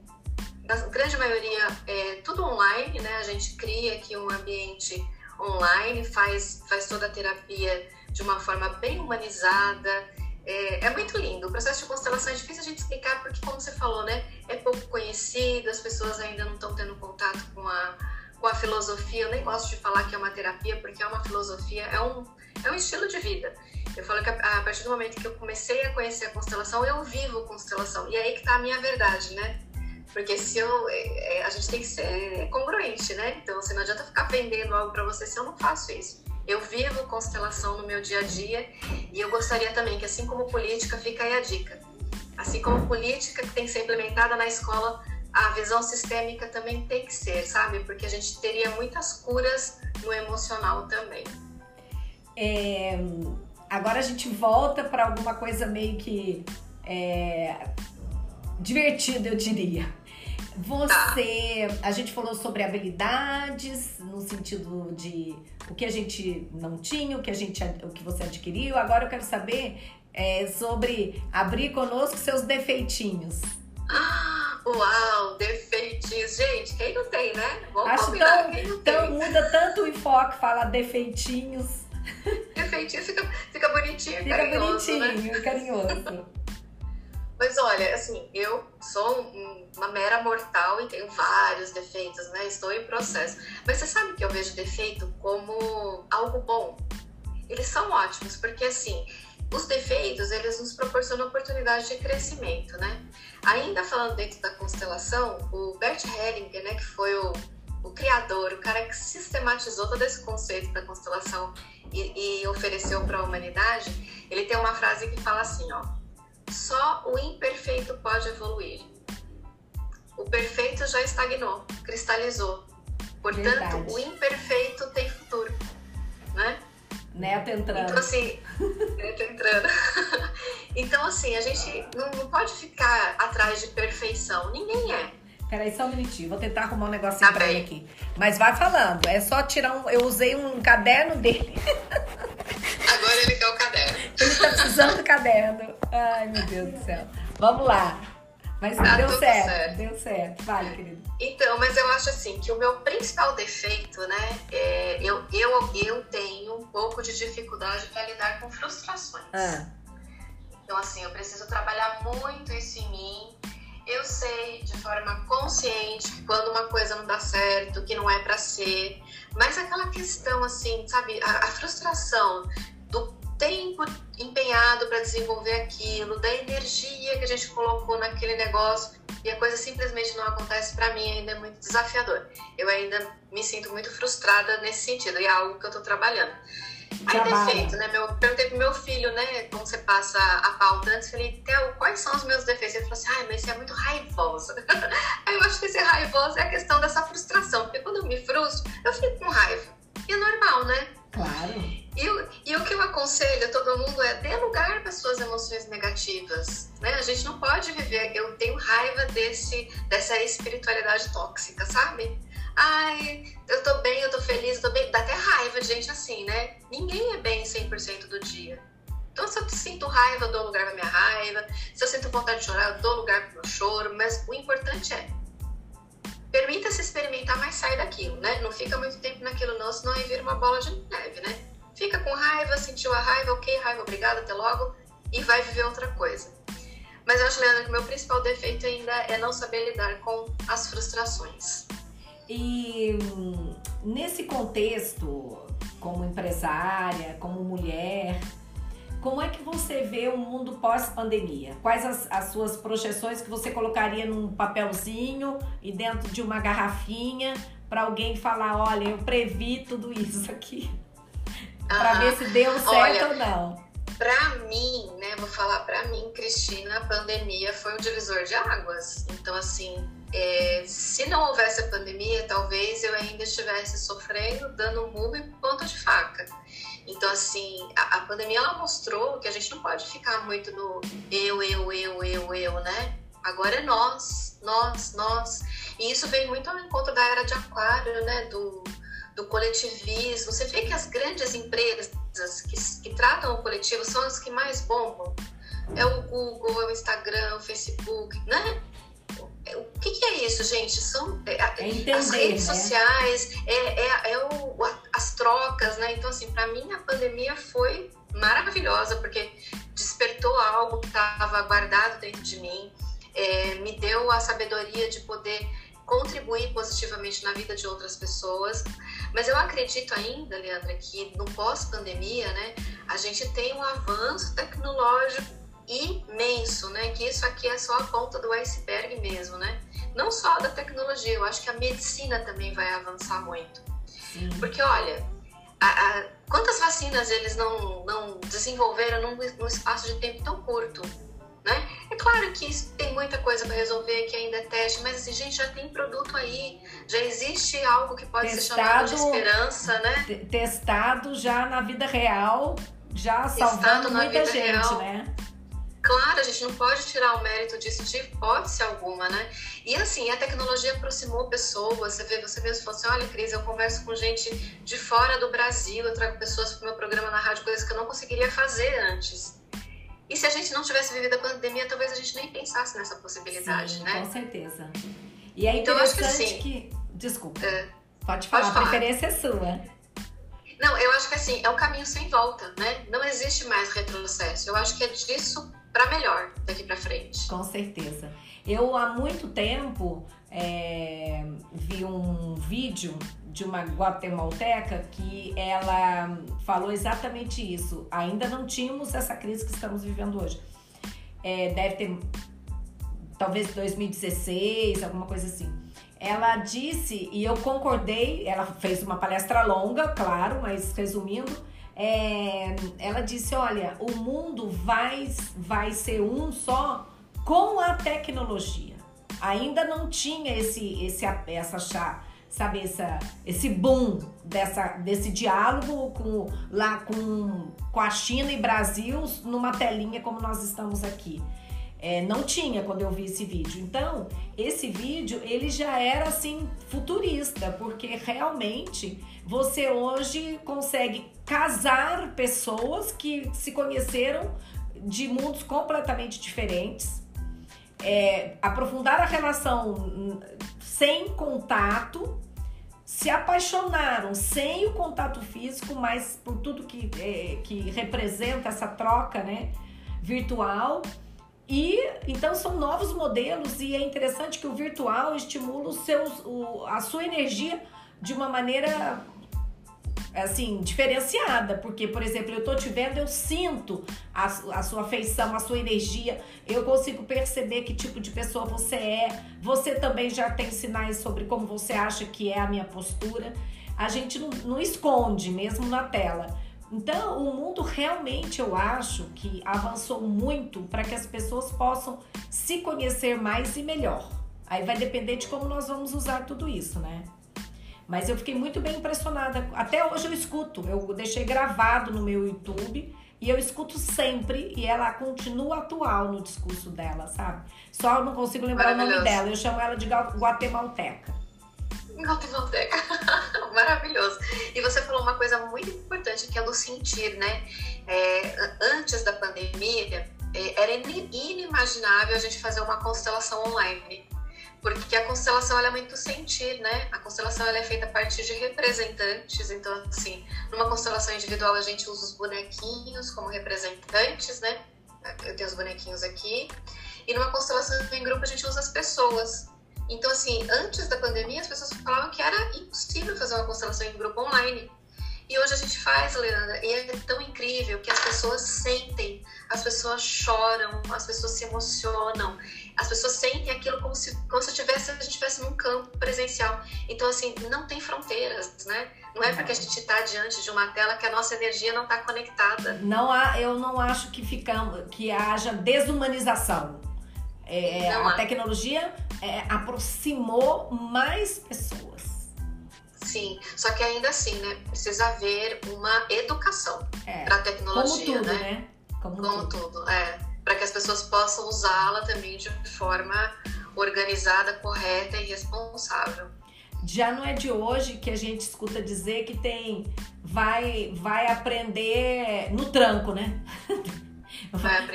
S3: na grande maioria, é, tudo online, né? A gente cria aqui um ambiente online, faz, faz toda a terapia de uma forma bem humanizada. É, é muito lindo. O processo de constelação é difícil a gente explicar porque, como você falou, né? É pouco conhecido, as pessoas ainda não estão tendo contato com a, com a filosofia. Eu nem gosto de falar que é uma terapia, porque é uma filosofia, é um, é um estilo de vida. Eu falo que a, a partir do momento que eu comecei a conhecer a constelação, eu vivo constelação. E é aí que tá a minha verdade, né? Porque se eu. É, é, a gente tem que ser congruente, né? Então, você não adianta ficar vendendo algo para você se eu não faço isso. Eu vivo constelação no meu dia a dia e eu gostaria também que, assim como política, fica aí a dica. Assim como política que tem que ser implementada na escola, a visão sistêmica também tem que ser, sabe? Porque a gente teria muitas curas no emocional também.
S1: É, agora a gente volta para alguma coisa meio que é, divertida, eu diria. Você, a gente falou sobre habilidades no sentido de o que a gente não tinha, o que a gente, o que você adquiriu. Agora eu quero saber é, sobre abrir conosco seus defeitinhos.
S3: Ah, uau, defeitinhos. Gente, quem não tem, né?
S1: Vamos Acho tão, quem tão muda tanto o enfoque, fala defeitinhos.
S3: Defeitinho fica, fica bonitinho,
S1: fica
S3: carinhoso,
S1: né? bonitinho, né? carinhoso.
S3: Mas olha, assim, eu sou uma mera mortal e tenho vários defeitos, né? Estou em processo. Mas você sabe que eu vejo defeito como algo bom? Eles são ótimos, porque assim, os defeitos, eles nos proporcionam oportunidade de crescimento, né? Ainda falando dentro da constelação, o Bert Hellinger, né, que foi o, o criador, o cara que sistematizou todo esse conceito da constelação e, e ofereceu para a humanidade, ele tem uma frase que fala assim, ó, só o imperfeito pode evoluir. O perfeito já estagnou, cristalizou. Portanto, Verdade. o imperfeito tem futuro, né?
S1: Neto entrando.
S3: Então, assim, neto entrando. então, assim, a gente não, pode ficar atrás de perfeição. Ninguém é.
S1: Peraí, só um minutinho. Vou tentar arrumar um negocinho tá pra ele aqui. Mas vai falando. É só tirar um. Eu usei um caderno dele.
S3: caderno.
S1: Ai, meu Deus do céu. Vamos lá. Mas tá deu certo, certo, deu certo. Vale, querido.
S3: Então, mas eu acho assim que o meu principal defeito, né, é, eu, eu, eu tenho um pouco de dificuldade para lidar com frustrações. Ah. Então, assim, eu preciso trabalhar muito isso em mim. Eu sei de forma consciente que quando uma coisa não dá certo, que não é para ser, mas aquela questão, assim, sabe, a, a frustração tempo empenhado para desenvolver aquilo, da energia que a gente colocou naquele negócio e a coisa simplesmente não acontece para mim ainda é muito desafiador. Eu ainda me sinto muito frustrada nesse sentido e é algo que eu estou trabalhando. Aí defeito, né? Meu, perguntei pro meu filho, né? Como você passa a pauta antes, falei, Theo, quais são os meus defeitos? Ele falou assim, ai, mas você é muito raivosa. Aí eu acho que ser raivosa é a questão dessa frustração, porque quando eu me frustro, eu fico com raiva. E é normal, né?
S1: Claro.
S3: E, o que eu aconselho a todo mundo é dê lugar para suas emoções negativas. Né? A gente não pode viver. Eu tenho raiva desse, dessa espiritualidade tóxica, sabe? Ai, eu tô bem, eu tô feliz, eu tô bem. Dá até raiva de gente assim, né? Ninguém é bem 100% do dia. Então, se eu sinto raiva, eu dou lugar pra minha raiva. Se eu sinto vontade de chorar, eu dou lugar pro meu choro. Mas o importante é permita-se experimentar, mas sai daquilo, né? Não fica muito tempo naquilo não, senão aí vira uma bola de neve, né? Fica com raiva, sentiu a raiva, ok, raiva, obrigada, até logo, e vai viver outra coisa. Mas eu acho, Leandro, que o meu principal defeito ainda é não saber lidar com as frustrações.
S1: E hum, nesse contexto, como empresária, como mulher, como é que você vê o mundo pós-pandemia? Quais as, as, suas projeções que você colocaria num papelzinho e dentro de uma garrafinha para alguém falar, olha, eu previ tudo isso aqui, para ver se deu certo olha, ou não?
S3: Para mim, né, vou falar para mim, Cristina, a pandemia foi um divisor de águas. Então, assim, é, se não houvesse a pandemia, talvez eu ainda estivesse sofrendo, dando um murro e ponta de faca. Então, assim, a, a, pandemia ela mostrou que a gente não pode ficar muito no eu, eu, eu, eu, eu, né? Agora é nós, nós, nós. E isso vem muito ao encontro da era de aquário, né? Do, do coletivismo. Você vê que as grandes empresas que, que tratam o coletivo são as que mais bombam. É o Google, é o Instagram, o Facebook, né? O que, que, é isso, gente? São é,
S1: é entender,
S3: as redes
S1: né?
S3: sociais, é, é, é o, as trocas, né? Então, assim, para mim a pandemia foi maravilhosa, porque despertou algo que estava guardado dentro de mim, é, me deu a sabedoria de poder contribuir positivamente na vida de outras pessoas, Mas eu acredito ainda, Leandra, que no pós-pandemia, né, a gente tem um avanço tecnológico imenso, né? Que isso aqui é só a ponta do iceberg mesmo, né? Não só da tecnologia, eu acho que a medicina também vai avançar muito. Sim. Porque, olha, a, a, quantas vacinas eles não, não desenvolveram num, num espaço de tempo tão curto? Né? É claro que tem muita coisa para resolver, que ainda é teste, mas assim, gente, já tem produto aí, já existe algo que pode testado, ser chamado de esperança, né?
S1: Testado já na vida real, já salvando muita gente, real. né?
S3: Claro, a gente não pode tirar o mérito disso de hipótese alguma, né? E assim, a tecnologia aproximou pessoas. Você vê, você mesmo falou assim: olha, Cris, eu converso com gente de fora do Brasil, eu trago pessoas para o meu programa na rádio, coisas que eu não conseguiria fazer antes. E se a gente não tivesse vivido a pandemia, talvez a gente nem pensasse nessa possibilidade,
S1: Sim,
S3: né?
S1: Com certeza. E é então, então, que, assim, que, Desculpa. É, pode falar, pode falar, a preferência é sua.
S3: Não, eu acho que assim, é um caminho sem volta, né? Não existe mais retrocesso. Eu acho que é disso para melhor daqui para frente.
S1: Com certeza. Eu há muito tempo é, vi um vídeo de uma guatemalteca que ela falou exatamente isso. Ainda não tínhamos essa crise que estamos vivendo hoje. É, deve ter talvez 2016, alguma coisa assim. Ela disse, e eu concordei, ela fez uma palestra longa, claro, mas resumindo, é, ela disse: olha, o mundo vai, vai ser um só com a tecnologia. Ainda não tinha esse, esse essa sabe, essa, esse boom dessa, desse diálogo com, lá com, com a China e Brasil numa telinha como nós estamos aqui. É, não tinha quando eu vi esse vídeo. Então, esse vídeo ele já era assim futurista, porque realmente você hoje consegue casar pessoas que se conheceram de mundos completamente diferentes, é, aprofundar a relação sem contato, se apaixonaram sem o contato físico, mas por tudo que, é, que representa essa troca né, virtual. E então são novos modelos e é interessante que o virtual estimula os seus, o, a sua energia de uma maneira assim, diferenciada, porque, por exemplo, eu tô te vendo, eu sinto a, a sua afeição, a sua energia, eu consigo perceber que tipo de pessoa você é, você também já tem sinais sobre como você acha que é a minha postura, a gente não, não esconde mesmo na tela. Então, o mundo realmente eu acho que avançou muito para que as pessoas possam se conhecer mais e melhor. Aí vai depender de como nós vamos usar tudo isso, né? Mas eu fiquei muito bem impressionada. Até hoje eu escuto, eu deixei gravado no meu YouTube e eu escuto sempre e ela continua atual no discurso dela, sabe? Só eu não consigo lembrar o nome dela, eu chamo ela de guatemalteca.
S3: Guatemalteca. Maravilhoso. E você falou uma coisa muito importante que é do sentir, né? É, antes da pandemia, é, era inimaginável a gente fazer uma constelação online. Porque a constelação é muito sentir, né? A constelação é feita a partir de representantes. Então, assim, numa constelação individual a gente usa os bonequinhos como representantes, né? Eu tenho os bonequinhos aqui. E numa constelação em grupo a gente usa as pessoas. Então, assim, antes da pandemia, as pessoas falavam que era impossível fazer uma constelação em grupo online. E hoje a gente faz, Leandra, e é tão incrível que as pessoas sentem, as pessoas choram, as pessoas se emocionam, as pessoas sentem aquilo como se, como se tivesse, a gente estivesse num campo presencial. Então, assim, não tem fronteiras, né? Não é porque a gente está diante de uma tela que a nossa energia não está conectada.
S1: Não há, eu não acho que, ficamos, que haja desumanização. É, é a tecnologia é, aproximou mais pessoas.
S3: Sim, só que ainda assim, né? Precisa haver uma educação é, para a tecnologia,
S1: como tudo,
S3: né?
S1: né?
S3: Como, como tudo. tudo, é. Para que as pessoas possam usá-la também de forma organizada, correta e responsável.
S1: Já não é de hoje que a gente escuta dizer que tem vai vai aprender no tranco, né?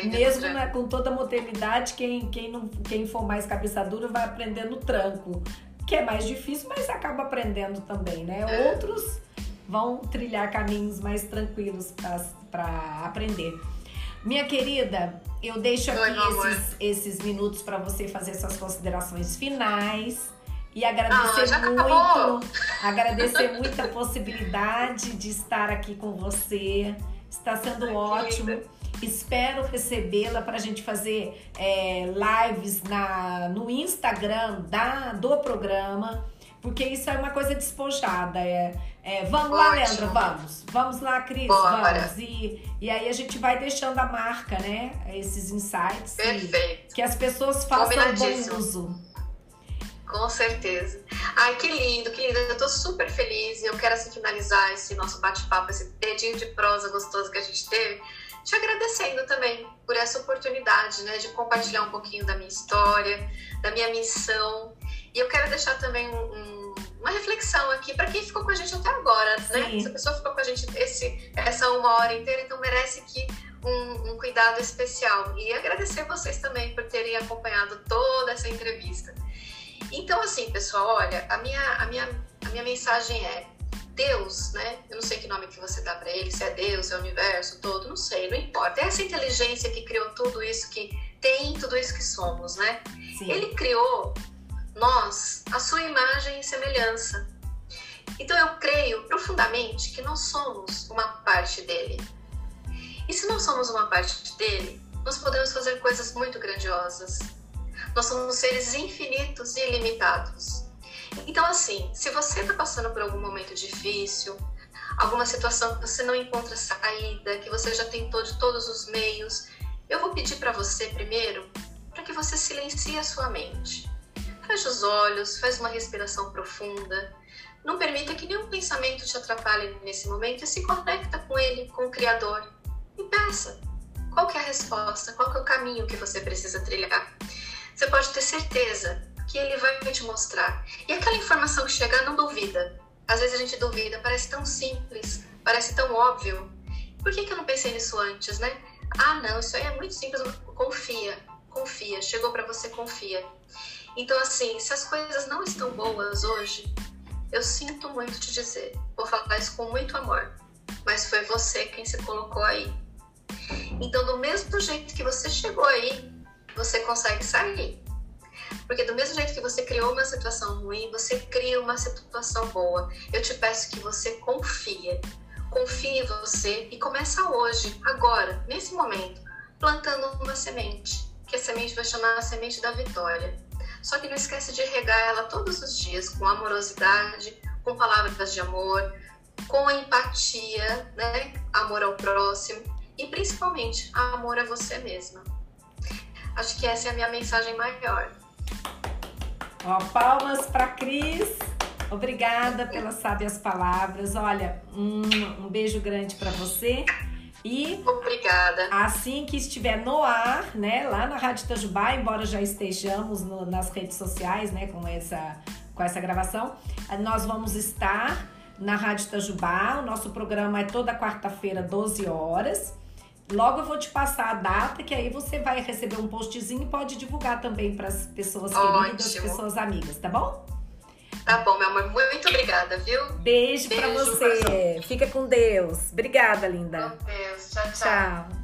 S1: Mesmo né, com toda a modernidade, quem, quem, não, quem for mais cabeça dura vai aprender no tranco, que é mais difícil, mas acaba aprendendo também, né? É. Outros vão trilhar caminhos mais tranquilos para aprender. Minha querida, eu deixo aqui
S3: Oi,
S1: esses, esses minutos para você fazer suas considerações finais e agradecer
S3: ah,
S1: muito.
S3: Acabou.
S1: Agradecer muito a possibilidade de estar aqui com você. Está sendo
S3: Ai,
S1: ótimo. Espero recebê-la para a gente fazer é, lives na, no Instagram da, do programa, porque isso é uma coisa despojada. É, é, vamos lá,
S3: Ótimo.
S1: Leandra, vamos. Vamos lá, Cris,
S3: Bora.
S1: vamos. E, e aí a gente vai deixando a marca, né? Esses insights. e
S3: Perfeito,
S1: que as pessoas façam bom uso.
S3: com certeza. Ai, que lindo, que lindo. Eu tô super feliz e eu quero assim finalizar esse nosso bate-papo, esse dedinho de prosa gostoso que a gente teve, te agradecendo também por essa oportunidade, né, de compartilhar um pouquinho da minha história, da minha missão. E eu quero deixar também um- um- uma reflexão aqui para quem ficou com a gente até agora, né?
S1: Sim.
S3: Essa pessoa ficou com a gente esse, essa uma hora inteira, então merece aqui um, um cuidado especial. E agradecer vocês também por terem acompanhado toda essa entrevista. Então, assim, pessoal, olha, a minha, a minha, a minha mensagem é: Deus, né? Eu não sei que nome que você dá para ele, se é Deus, é o universo todo, não sei, não importa. É essa inteligência que criou tudo isso, que tem tudo isso que somos, né?
S1: Sim.
S3: Ele criou nós, a sua imagem e semelhança. Então eu creio profundamente que nós somos uma parte dele. E se nós somos uma parte dele, nós podemos fazer coisas muito grandiosas. Nós somos seres infinitos e ilimitados. Então, assim, se você está passando por algum momento difícil, alguma situação que você não encontra saída, que você já tentou de todos os meios, eu vou pedir para você primeiro para que você silencie a sua mente. Feche os olhos, faz uma respiração profunda. Não permita que nenhum pensamento te atrapalhe nesse momento e se conecta com ele, com o Criador. E peça qual é a resposta, qual é o caminho que você precisa trilhar. Você pode ter certeza que ele vai te mostrar. E aquela informação que chegar, não duvida. Às vezes a gente duvida, parece tão simples, parece tão óbvio. Por que, que eu não pensei nisso antes, né? Ah, não, isso aí é muito simples. Confia, confia. Chegou para você, confia. Então, assim, se as coisas não estão boas hoje, eu sinto muito te dizer. Vou falar isso com muito amor. Mas foi você quem se colocou aí. Então, do mesmo jeito que você chegou aí, você consegue sair. Porque do mesmo jeito que você criou uma situação ruim, você cria uma situação boa. Eu te peço que você confie. Confie em você e começa hoje, agora, nesse momento, plantando uma semente. Que a semente vai chamar a semente da vitória. Só que não esquece de regar ela todos os dias com amorosidade, com palavras de amor, com empatia, né? Amor ao próximo e principalmente amor a você mesma. Acho que essa é a minha mensagem maior.
S1: Ó, palmas para Cris. Obrigada pelas sábias palavras. Olha, um, um beijo grande para você. E
S3: Obrigada.
S1: assim que estiver no ar, né, lá na Rádio Itajubá, embora já estejamos no- nas redes sociais, né, com essa, com essa gravação, nós vamos estar na Rádio Itajubá. O nosso programa é toda quarta-feira, 12 horas. Logo eu vou te passar a data, que aí você vai receber um postzinho e pode divulgar também para as pessoas queridas,
S3: Ótimo.
S1: pessoas amigas, tá bom?
S3: Tá bom, meu amor. Muito obrigada, viu?
S1: Beijo, pra
S3: Beijo,
S1: você. Fica com Deus. Obrigada, linda.
S3: Com Deus. Tchau, tchau.
S1: Tchau.